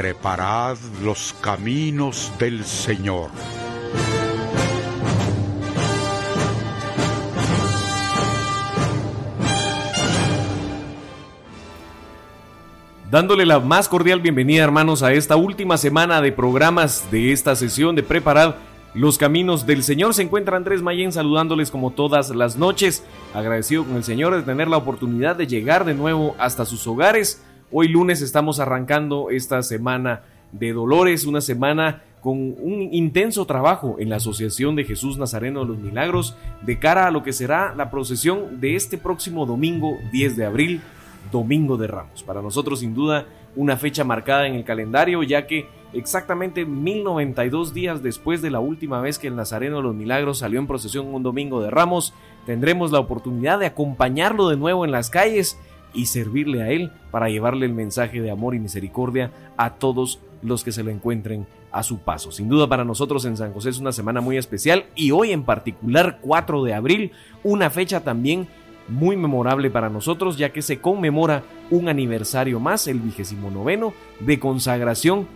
Preparad los caminos del Señor. Dándole la más cordial bienvenida, hermanos, a esta última semana de programas de esta sesión de Preparad los caminos del Señor. Se encuentra Andrés Mayen saludándoles como todas las noches. Agradecido con el Señor de tener la oportunidad de llegar de nuevo hasta sus hogares. Hoy lunes estamos arrancando esta semana de dolores, una semana con un intenso trabajo en la Asociación de Jesús Nazareno de los Milagros de cara a lo que será la procesión de este próximo domingo 10 de abril Domingo de Ramos. Para nosotros, sin duda, una fecha marcada en el calendario, ya que exactamente 1092 días después de la última vez que el Nazareno de los Milagros salió en procesión un Domingo de Ramos, tendremos la oportunidad de acompañarlo de nuevo en las calles y servirle a él para llevarle el mensaje de amor y misericordia a todos los que se lo encuentren a su paso. Sin duda para nosotros en San José es una semana muy especial y hoy en particular 4 de abril, una fecha también muy memorable para nosotros ya que se conmemora un aniversario más, el vigésimo noveno, de consagración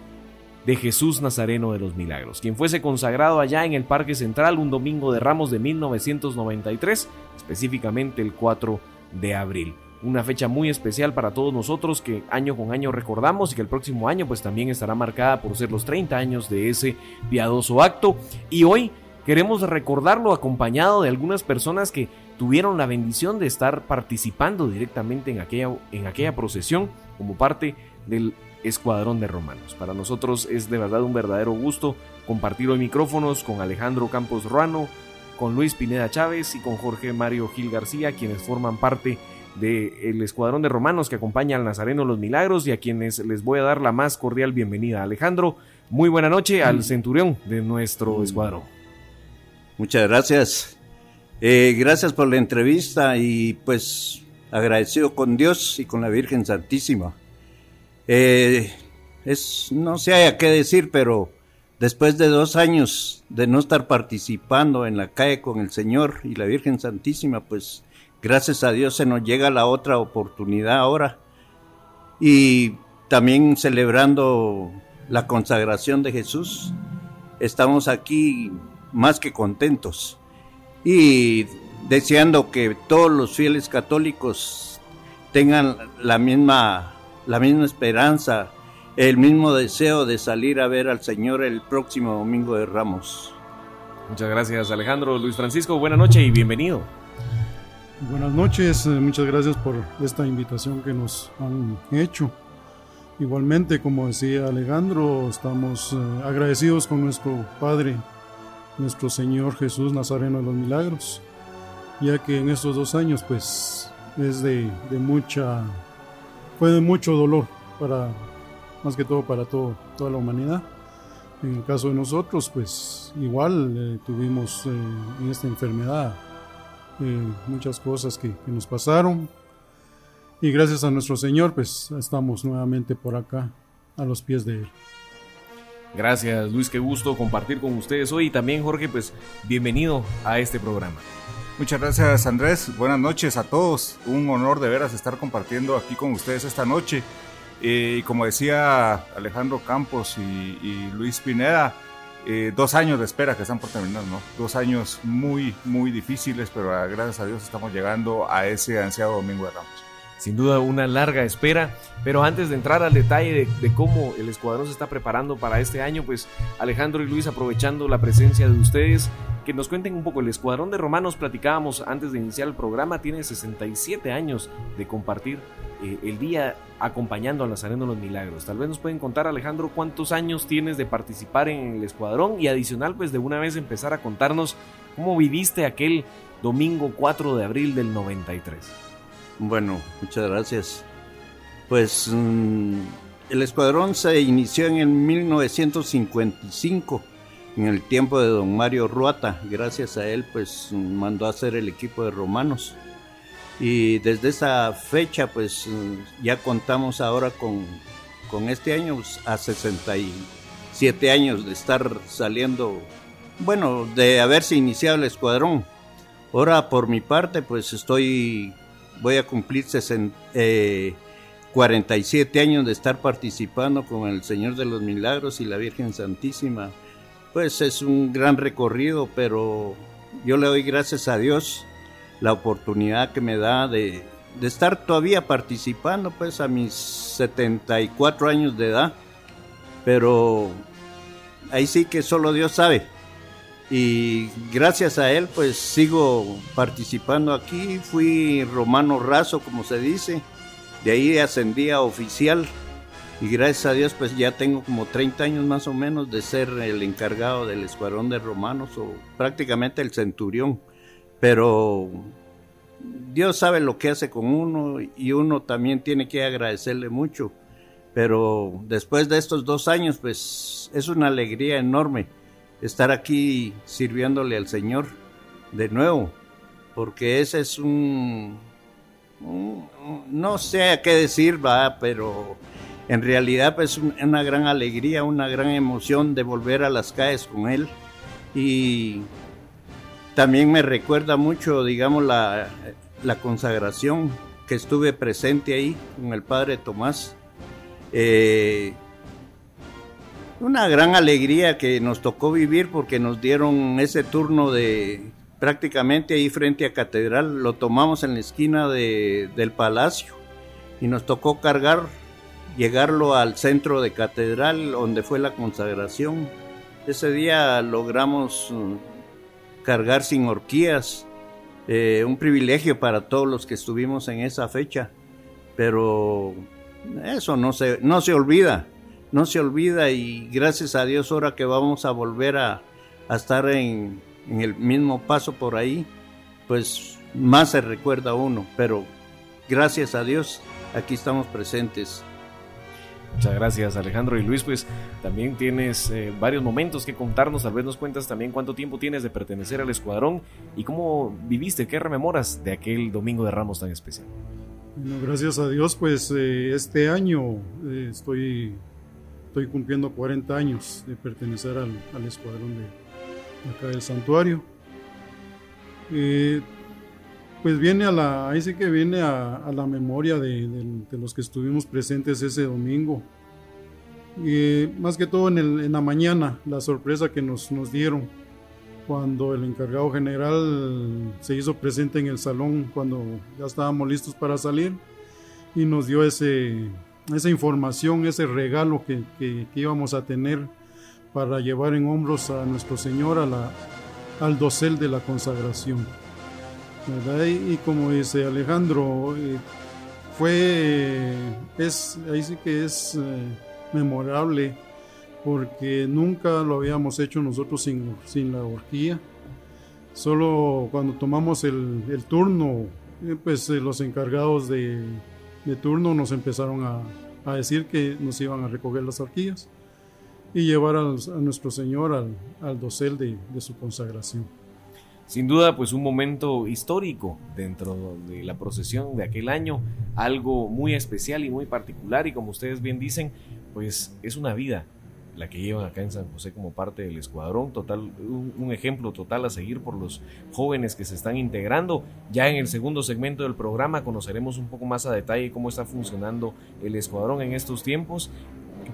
de Jesús Nazareno de los Milagros, quien fuese consagrado allá en el Parque Central un domingo de Ramos de 1993, específicamente el 4 de abril. Una fecha muy especial para todos nosotros que año con año recordamos y que el próximo año pues también estará marcada por ser los 30 años de ese piadoso acto. Y hoy queremos recordarlo acompañado de algunas personas que tuvieron la bendición de estar participando directamente en aquella, en aquella procesión como parte del Escuadrón de Romanos. Para nosotros es de verdad un verdadero gusto compartir hoy micrófonos con Alejandro Campos Ruano, con Luis Pineda Chávez y con Jorge Mario Gil García, quienes forman parte del Escuadrón de Romanos que acompaña al Nazareno Los Milagros y a quienes les voy a dar la más cordial bienvenida. Alejandro, muy buena noche al centurión de nuestro escuadrón. Muchas gracias. Eh, gracias por la entrevista y pues agradecido con Dios y con la Virgen Santísima. Eh, es, no sé haya qué decir, pero después de dos años de no estar participando en la calle con el Señor y la Virgen Santísima, pues gracias a Dios se nos llega la otra oportunidad ahora. Y también celebrando la consagración de Jesús, estamos aquí más que contentos y deseando que todos los fieles católicos tengan la misma, la misma esperanza, el mismo deseo de salir a ver al Señor el próximo domingo de Ramos. Muchas gracias Alejandro. Luis Francisco, buena noche y bienvenido. Buenas noches, eh, muchas gracias por esta invitación que nos han hecho. Igualmente, como decía Alejandro, estamos eh, agradecidos con nuestro Padre nuestro Señor Jesús Nazareno de los Milagros, ya que en estos dos años pues es de, mucha, fue de mucho dolor para, más que todo para todo, toda la humanidad. En el caso de nosotros pues igual eh, tuvimos esta enfermedad eh, muchas cosas que, que nos pasaron y gracias a nuestro Señor pues estamos nuevamente por acá a los pies de Él. Gracias Luis, qué gusto compartir con ustedes hoy y también Jorge, pues bienvenido a este programa. Muchas gracias Andrés, buenas noches a todos, un honor de veras estar compartiendo aquí con ustedes esta noche. Eh, y como decía Alejandro Campos y, Luis Pineda, eh, dos años de espera que están por terminar, ¿no? Dos años muy, muy difíciles, pero ah, gracias a Dios estamos llegando a ese ansiado Domingo de Ramos sin duda una larga espera. Pero antes de entrar al detalle de, cómo el escuadrón se está preparando para este año, pues Alejandro y Luis, aprovechando la presencia de ustedes, que nos cuenten un poco. El escuadrón de romanos, platicábamos antes de iniciar el programa, tiene 67 años de compartir eh, el día acompañando a Nazareno los Milagros. Tal vez nos pueden contar, Alejandro, cuántos años tienes de participar en el escuadrón y adicional, pues de una vez empezar a contarnos cómo viviste aquel domingo 4 de abril del 93. Bueno, muchas gracias. Pues mm, el escuadrón se inició en el 1955, en el tiempo de don Mario Ruata. Gracias a él, pues mandó a hacer el equipo de romanos. Y desde esa fecha, pues ya contamos ahora con, con este año pues, a 67 años de estar saliendo, bueno, de haberse iniciado el escuadrón. Ahora, por mi parte, pues estoy, voy a cumplir 60, 47 años de estar participando con el Señor de los Milagros y la Virgen Santísima. Pues es un gran recorrido, pero yo le doy gracias a Dios la oportunidad que me da de, estar todavía participando, pues a mis 74 años de edad. Pero ahí sí que solo Dios sabe. Y gracias a él, pues sigo participando aquí. Fui romano raso, como se dice de ahí ascendí a oficial y gracias a Dios pues ya tengo como 30 años más o menos de ser el encargado del escuadrón de romanos o prácticamente el centurión. Pero Dios sabe lo que hace con uno y uno también tiene que agradecerle mucho. Pero después de estos dos años pues es una alegría enorme estar aquí sirviéndole al Señor de nuevo, porque ese es un no sé a qué decir, va, pero en realidad pues una gran alegría, una gran emoción de volver a las calles con él y también me recuerda mucho, digamos, la, consagración que estuve presente ahí con el padre Tomás. Eh, una gran alegría que nos tocó vivir porque nos dieron ese turno de prácticamente ahí frente a Catedral, lo tomamos en la esquina del palacio y nos tocó cargar, llegarlo al centro de Catedral donde fue la consagración. Ese día logramos mm, cargar sin horquillas, eh, un privilegio para todos los que estuvimos en esa fecha, pero eso no se, no se olvida, no se olvida y gracias a Dios ahora que vamos a volver a estar en, en el mismo paso por ahí, pues más se recuerda uno, pero gracias a Dios aquí estamos presentes. Muchas gracias Alejandro y Luis, pues también tienes eh, varios momentos que contarnos, tal vez nos cuentas también cuánto tiempo tienes de pertenecer al escuadrón y cómo viviste, qué rememoras de aquel Domingo de Ramos tan especial. Bueno, gracias a Dios, pues eh, este año eh, estoy, estoy cumpliendo 40 años de pertenecer al, escuadrón de, acá del santuario. Eh, pues viene a la, ahí sí que viene a, la memoria de, los que estuvimos presentes ese domingo. y más que todo en, en, la mañana, la sorpresa que nos, nos dieron cuando el encargado general se hizo presente en el salón cuando ya estábamos listos para salir y nos dio ese, esa información, ese regalo que, que íbamos a tener para llevar en hombros a nuestro Señor a la, al dosel de la consagración. Y, como dice Alejandro, eh, fue, es, ahí sí que es eh, memorable porque nunca lo habíamos hecho nosotros sin, sin la horquilla. Solo cuando tomamos el, el turno, eh, pues los encargados de, de, turno nos empezaron a, a decir que nos iban a recoger las horquillas y llevar a, nuestro Señor al, al dosel de, de, su consagración. Sin duda, pues un momento histórico dentro de la procesión de aquel año, algo muy especial y muy particular y como ustedes bien dicen, pues es una vida la que llevan acá en San José como parte del escuadrón, total, un, un, ejemplo total a seguir por los jóvenes que se están integrando. Ya en el segundo segmento del programa conoceremos un poco más a detalle cómo está funcionando el escuadrón en estos tiempos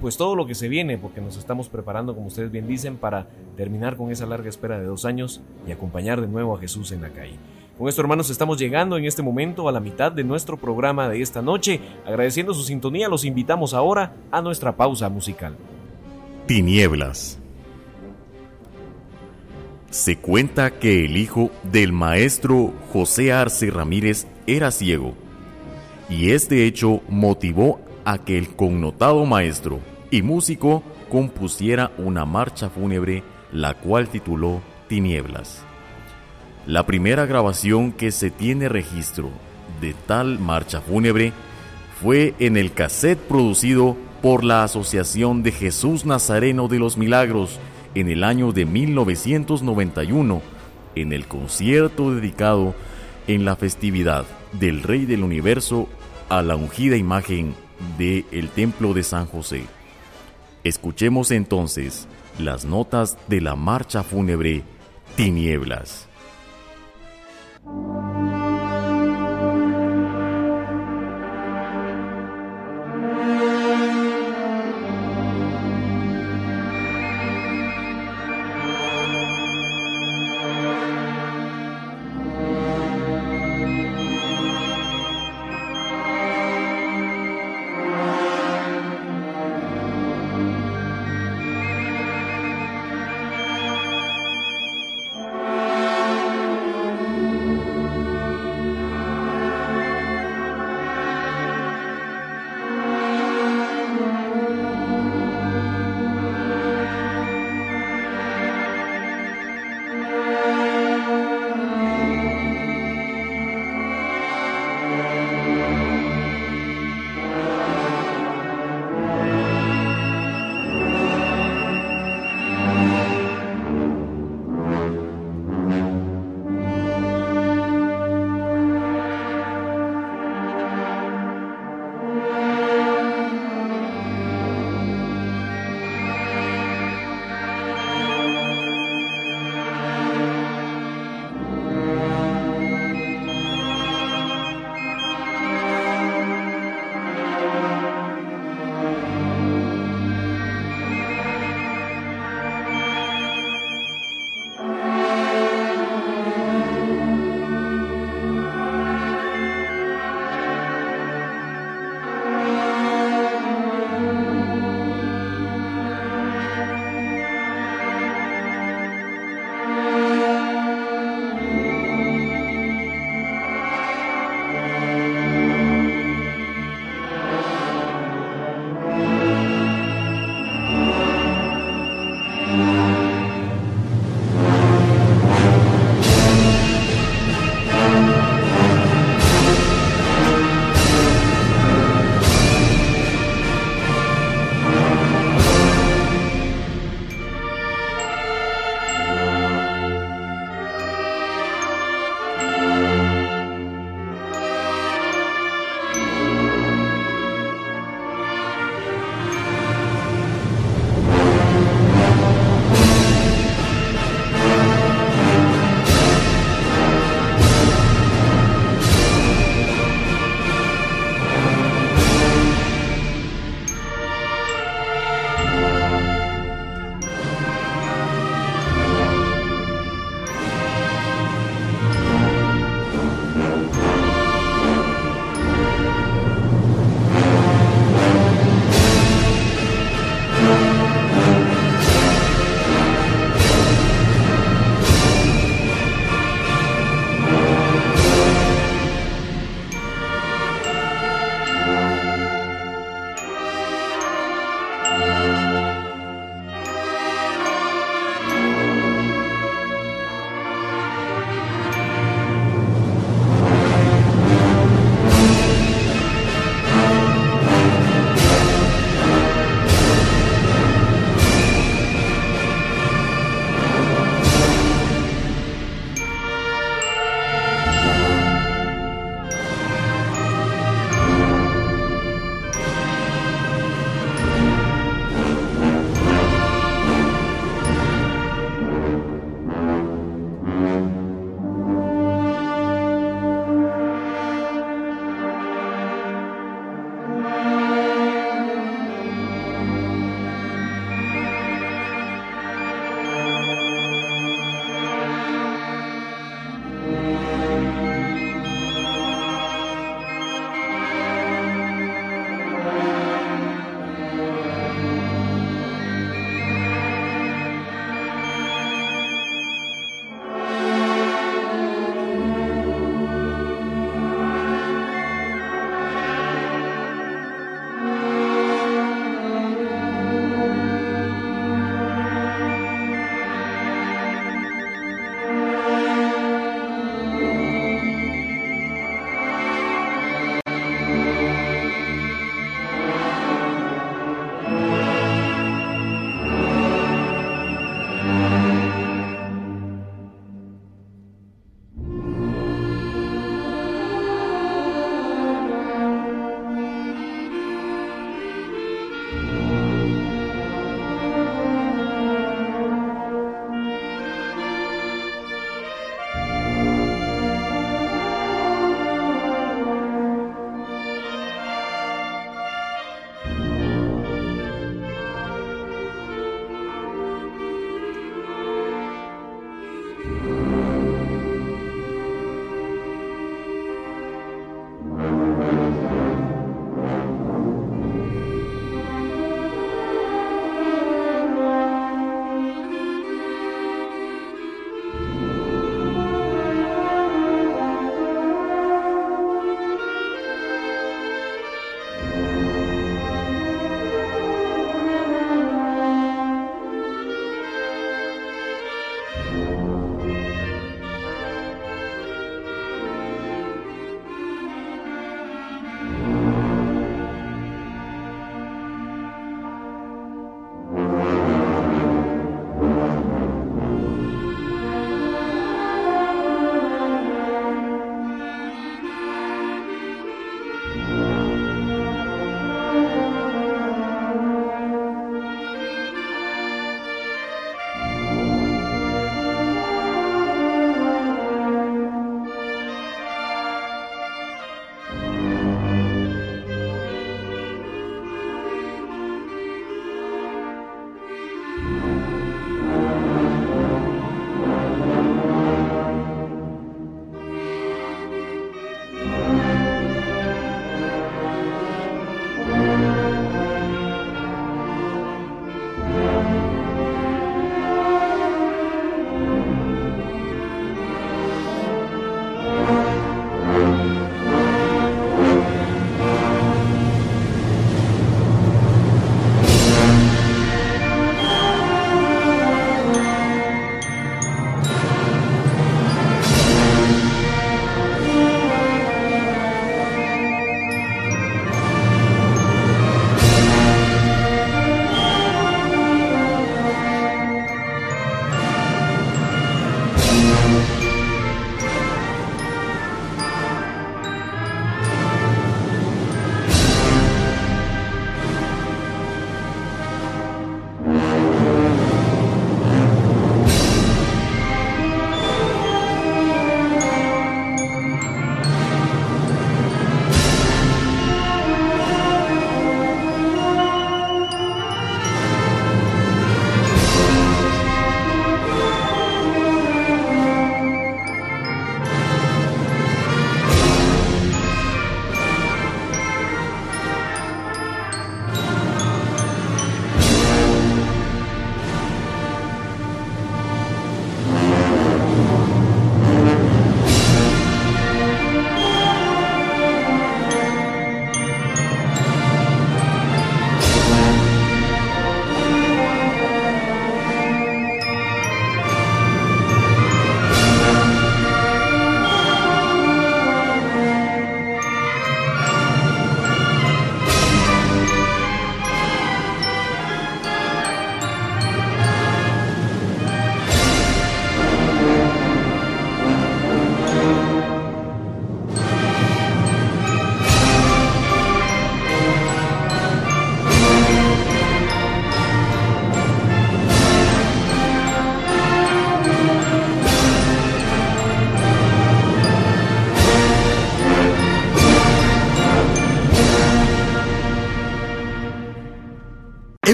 pues todo lo que se viene, porque nos estamos preparando, como ustedes bien dicen, para terminar con esa larga espera de dos años y acompañar de nuevo a Jesús en la calle. Con esto, hermanos, estamos llegando en este momento a la mitad de nuestro programa de esta noche. Agradeciendo su sintonía, los invitamos ahora a nuestra pausa musical. Tinieblas. Se cuenta que el hijo del maestro José Arce Ramírez era ciego, y este hecho motivó a que el connotado maestro y músico compusiera una marcha fúnebre, la cual tituló Tinieblas. La primera grabación que se tiene registro de tal marcha fúnebre fue en el cassette producido por la Asociación de Jesús Nazareno de los Milagros en el año de 1991 en el concierto dedicado en la festividad del Rey del Universo a la ungida imagen de el Templo de San José. Escuchemos entonces las notas de la marcha fúnebre Tinieblas.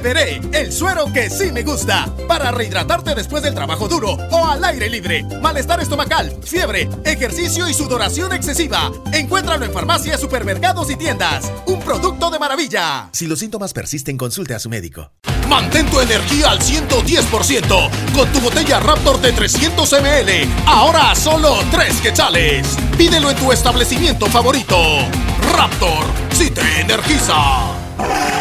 Beberé el suero que sí me gusta para rehidratarte después del trabajo duro o al aire libre. Malestar estomacal, fiebre, ejercicio y sudoración excesiva. Encuéntralo en farmacias, supermercados y tiendas. Un producto de maravilla. Si los síntomas persisten, consulte a su médico. Mantén tu energía al 110% con tu botella Raptor de 300 ml. Ahora a solo 3 quetzales. Pídelo en tu establecimiento favorito. Raptor, si te energiza.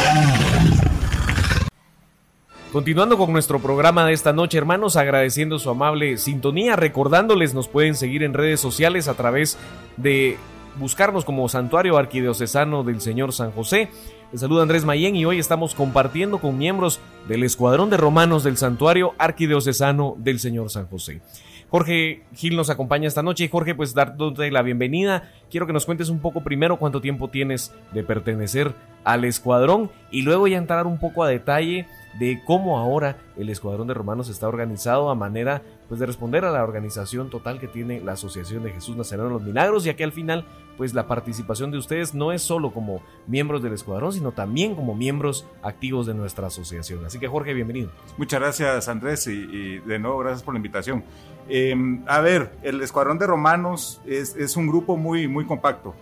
Continuando con nuestro programa de esta noche, hermanos, agradeciendo su amable sintonía, recordándoles nos pueden seguir en redes sociales a través de buscarnos como Santuario Arquidiocesano del Señor San José. Les saluda Andrés Mayén y hoy estamos compartiendo con miembros del Escuadrón de Romanos del Santuario Arquidiocesano del Señor San José. Jorge Gil nos acompaña esta noche y Jorge, pues darte la bienvenida. Quiero que nos cuentes un poco primero cuánto tiempo tienes de pertenecer al escuadrón y luego ya entrar un poco a detalle de cómo ahora el Escuadrón de Romanos está organizado a manera pues de responder a la organización total que tiene la Asociación de Jesús Nazareno de los Milagros, ya que al final pues la participación de ustedes no es solo como miembros del escuadrón, sino también como miembros activos de nuestra asociación. Así que Jorge, bienvenido. Muchas gracias Andrés y, de nuevo gracias por la invitación. Em, a ver, el Escuadrón de Romanos es, es un grupo muy, muy compacto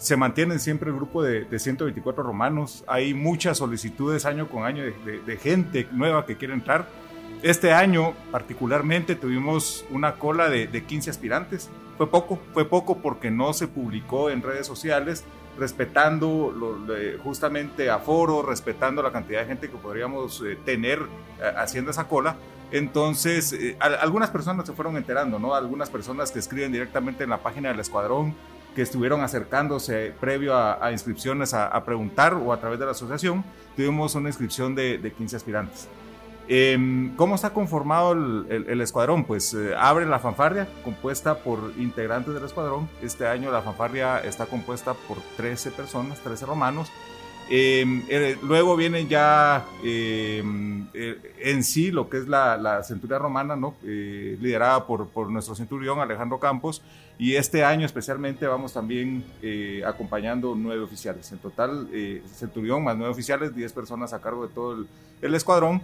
se mantiene siempre el grupo de, 124 romanos. Hay muchas solicitudes año con año de, gente nueva que quiere entrar. Este año particularmente tuvimos una cola de, 15 aspirantes. Fue poco, fue poco porque no se publicó en redes sociales, respetando justamente aforo, respetando la cantidad de gente que podríamos eh, tener eh, haciendo esa cola. Entonces, eh, algunas personas se fueron enterando, ¿no? Algunas personas que escriben directamente en la página del escuadrón, que estuvieron acercándose previo a, inscripciones a, preguntar o a través de la asociación, tuvimos una inscripción de, 15 aspirantes. Em, ¿Cómo está conformado el, escuadrón? Pues eh, abre la fanfarria, compuesta por integrantes del escuadrón. Este año la fanfarria está compuesta por 13 personas, 13 romanos, Em, eh, luego viene ya em, eh, en sí lo que es la, la centuria romana, ¿no? Eh, liderada por, nuestro centurión Alejandro Campos, y este año especialmente vamos también acompañando nueve oficiales. En total, centurión más nueve oficiales, diez personas a cargo de todo el, el escuadrón.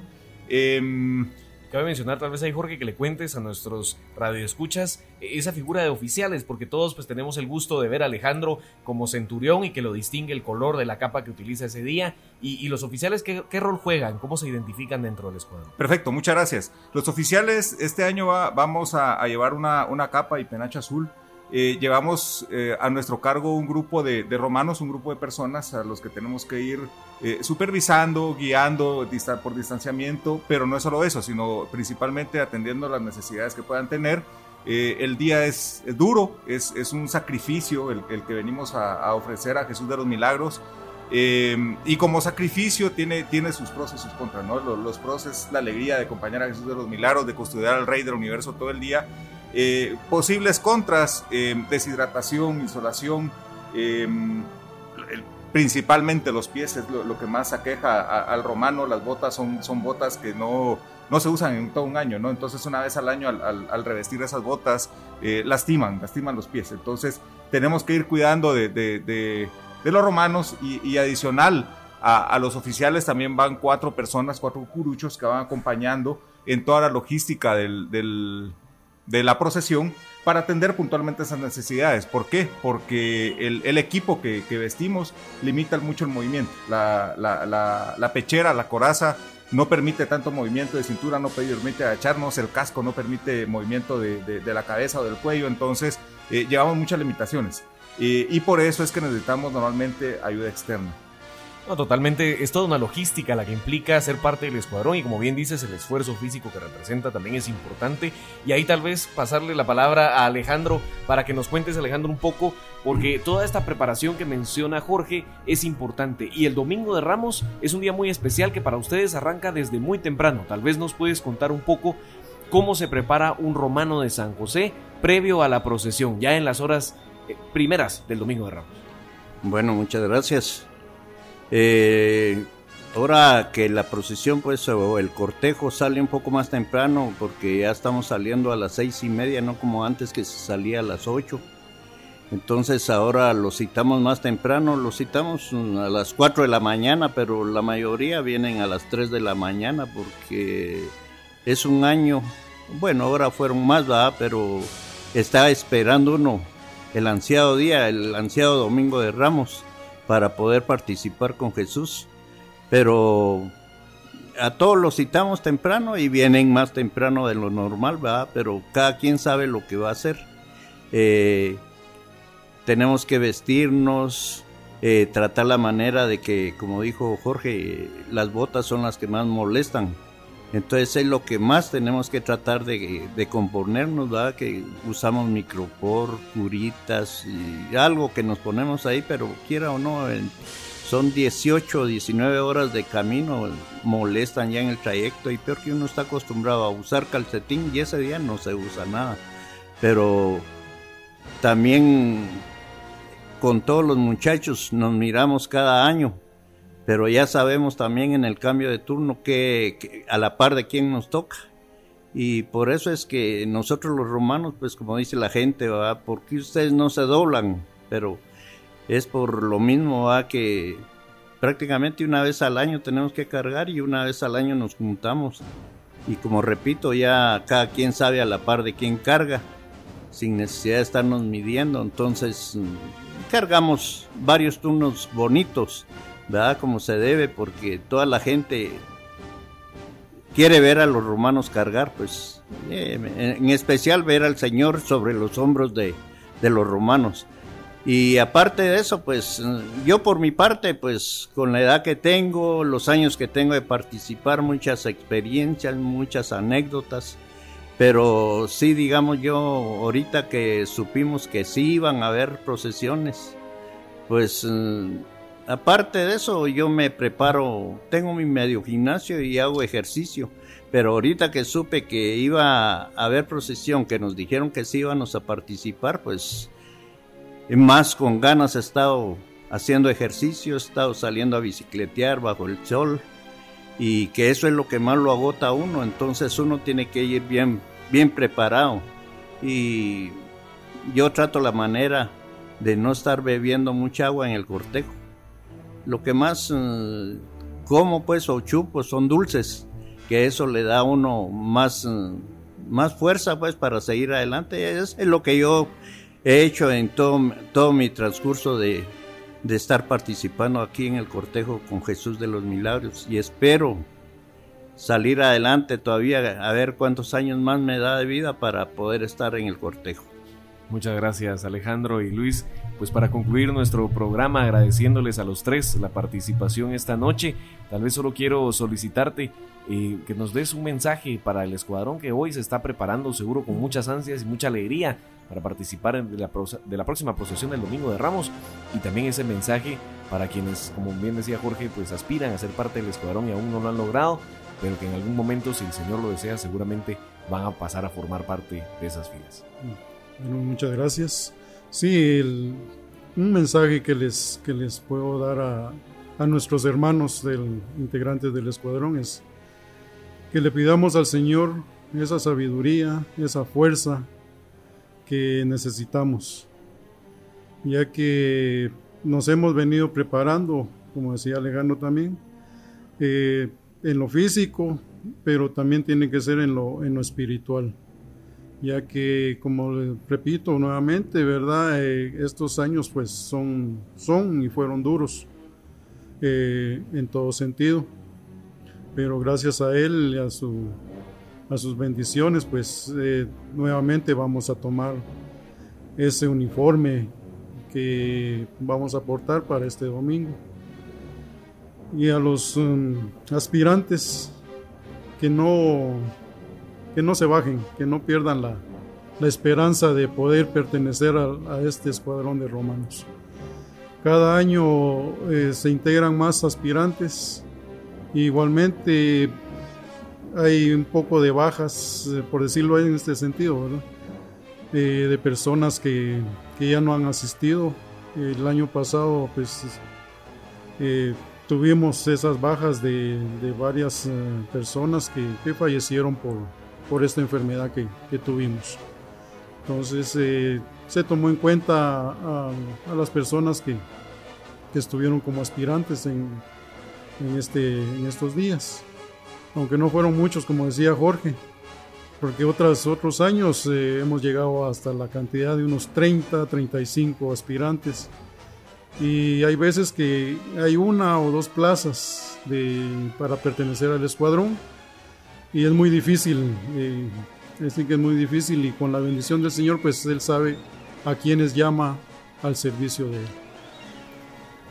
Cabe mencionar tal vez ahí, Jorge, que le cuentes a nuestros radioescuchas esa figura de oficiales, porque todos pues tenemos el gusto de ver a Alejandro como centurión y que lo distingue el color de la capa que utiliza ese día. Y, los oficiales, ¿qué, rol juegan? ¿Cómo se identifican dentro del escuadrón? Perfecto, muchas gracias. Los oficiales, este año vamos a, llevar una, una capa y penacho azul eh, llevamos eh, a nuestro cargo un grupo de, romanos, un grupo de personas a los que tenemos que ir eh, supervisando, guiando por distanciamiento, pero no es solo eso, sino principalmente atendiendo las necesidades que puedan tener. el día es, duro, es, un sacrificio el, que venimos a, ofrecer a Jesús de los Milagros. y como sacrificio tiene, tiene sus pros y sus contras, ¿no? Los, los, pros es la alegría de acompañar a Jesús de los Milagros, de custodiar al Rey del Universo todo el día, eh, posibles contras, eh, deshidratación, insolación, eh, principalmente los pies es lo, que más aqueja al romano, las botas son, son botas que no, no se usan en todo un año, ¿no? Entonces una vez al año al, revestir esas botas lastiman, lastiman los pies, entonces tenemos que ir cuidando de, los romanos y, adicional a, los oficiales también van cuatro personas, cuatro curuchos que van acompañando en toda la logística del, de la procesión para atender puntualmente esas necesidades. ¿Por qué? Porque el, equipo que, vestimos limita mucho el movimiento. La, pechera, la coraza no permite tanto movimiento de cintura, no permite agacharnos, el casco no permite movimiento de, la cabeza o del cuello, entonces eh, llevamos muchas limitaciones. y por eso es que necesitamos normalmente ayuda externa. No, totalmente, es toda una logística la que implica ser parte del escuadrón y como bien dices, el esfuerzo físico que representa también es importante. Y ahí tal vez pasarle la palabra a Alejandro para que nos cuentes, Alejandro, un poco, porque toda esta preparación que menciona Jorge es importante. Y el Domingo de Ramos es un día muy especial que para ustedes arranca desde muy temprano. Tal vez nos puedes contar un poco cómo se prepara un romano de San José previo a la procesión, ya en las horas eh, primeras del Domingo de Ramos. Bueno, muchas gracias. Eh, ahora que la procesión, pues, o el cortejo sale un poco más temprano, porque ya estamos saliendo a las seis y media, no como antes que se salía a las ocho. Entonces ahora lo citamos más temprano, lo citamos a las cuatro de la mañana, pero la mayoría vienen a las tres de la mañana porque es un año, bueno, ahora fueron más, ¿verdad? Pero está esperando uno el ansiado día, el ansiado domingo de Ramos para poder participar con Jesús. Pero a todos los citamos temprano y vienen más temprano de lo normal, ¿verdad? Pero cada quien sabe lo que va a hacer. Eh, tenemos que vestirnos, eh, tratar la manera de que, como dijo Jorge, las botas son las que más molestan. Entonces es lo que más tenemos que tratar de, componernos, ¿verdad? Que usamos micropor, curitas y algo que nos ponemos ahí, pero quiera o no, son 18 o 19 horas de camino, molestan ya en el trayecto y peor que uno está acostumbrado a usar calcetín y ese día no se usa nada. Pero también con todos los muchachos nos miramos cada año pero ya sabemos también en el cambio de turno que, a la par de quién nos toca. Y por eso es que nosotros los romanos, pues como dice la gente, ¿verdad? ¿por qué ustedes no se doblan? Pero es por lo mismo ¿verdad? que prácticamente una vez al año tenemos que cargar y una vez al año nos juntamos. Y como repito, ya cada quien sabe a la par de quién carga, sin necesidad de estarnos midiendo. Entonces mm, cargamos varios turnos bonitos ¿verdad? Como se debe, porque toda la gente quiere ver a los romanos cargar, pues eh, en especial ver al Señor sobre los hombros de, de, los romanos. Y aparte de eso, pues yo por mi parte, pues con la edad que tengo, los años que tengo de participar, muchas experiencias, muchas anécdotas, pero sí, digamos yo, ahorita que supimos que sí iban a haber procesiones, pues Aparte de eso, yo me preparo, tengo mi medio gimnasio y hago ejercicio. Pero ahorita que supe que iba a haber procesión, que nos dijeron que sí íbamos a participar, pues más con ganas he estado haciendo ejercicio, he estado saliendo a bicicletear bajo el sol y que eso es lo que más lo agota a uno, entonces uno tiene que ir bien, bien preparado. Y yo trato la manera de no estar bebiendo mucha agua en el cortejo lo que más eh, como pues o chupo son dulces, que eso le da a uno más, eh, más fuerza pues para seguir adelante. Es, lo que yo he hecho en todo, todo mi transcurso de, de estar participando aquí en el cortejo con Jesús de los Milagros y espero salir adelante todavía a ver cuántos años más me da de vida para poder estar en el cortejo. Muchas gracias Alejandro y Luis. Pues para concluir nuestro programa agradeciéndoles a los tres la participación esta noche, tal vez solo quiero solicitarte eh, que nos des un mensaje para el escuadrón que hoy se está preparando seguro con muchas ansias y mucha alegría para participar de la, próxima procesión del Domingo de Ramos y también ese mensaje para quienes, como bien decía Jorge, pues aspiran a ser parte del escuadrón y aún no lo han logrado, pero que en algún momento, si el Señor lo desea, seguramente van a pasar a formar parte de esas filas. Bueno, muchas gracias. Sí, un mensaje que les, que les puedo dar a, a nuestros hermanos del, integrantes del escuadrón es que le pidamos al Señor esa sabiduría, esa fuerza que necesitamos, ya que nos hemos venido preparando, como decía Alejandro también, eh, en lo físico, pero también tiene que ser en lo, en lo espiritual ya que como repito nuevamente, ¿verdad? Eh, estos años pues son, son y fueron duros eh, en todo sentido, pero gracias a él y a, su, a sus bendiciones pues eh, nuevamente vamos a tomar ese uniforme que vamos a portar para este domingo. y a los um, aspirantes que no, que no se bajen, que no pierdan la, la esperanza de poder pertenecer a, este escuadrón de romanos. Cada año eh, se integran más aspirantes, igualmente hay un poco de bajas, eh, por decirlo en este sentido, eh, de personas que, que, ya no han asistido. El año pasado, pues, tuvimos esas bajas de, de varias personas que, que, fallecieron por, por esta enfermedad que, que tuvimos. Entonces eh, se tomó en cuenta a, las personas que, estuvieron como aspirantes en, este, en estos días, aunque no fueron muchos como decía Jorge, porque otras, otros años eh, hemos llegado hasta la cantidad de unos 30, 35 aspirantes. Y hay veces que hay una o dos plazas para pertenecer al escuadrón y es muy difícil eh, Así que es muy difícil y con la bendición del Señor, pues Él sabe a quienes llama al servicio de Él.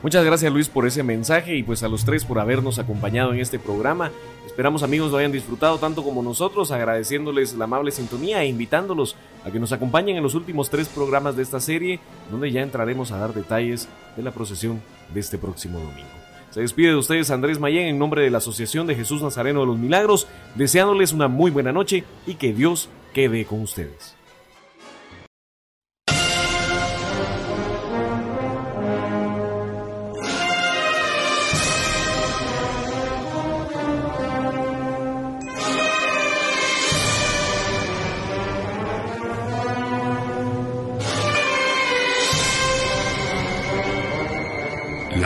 Muchas gracias Luis por ese mensaje y pues a los tres por habernos acompañado en este programa. Esperamos amigos lo hayan disfrutado tanto como nosotros, agradeciéndoles la amable sintonía e invitándolos a que nos acompañen en los últimos tres programas de esta serie, donde ya entraremos a dar detalles de la procesión de este próximo domingo. Se despide de ustedes Andrés Mayén en nombre de la Asociación de Jesús Nazareno de los Milagros, deseándoles una muy buena noche y que Dios quede con ustedes.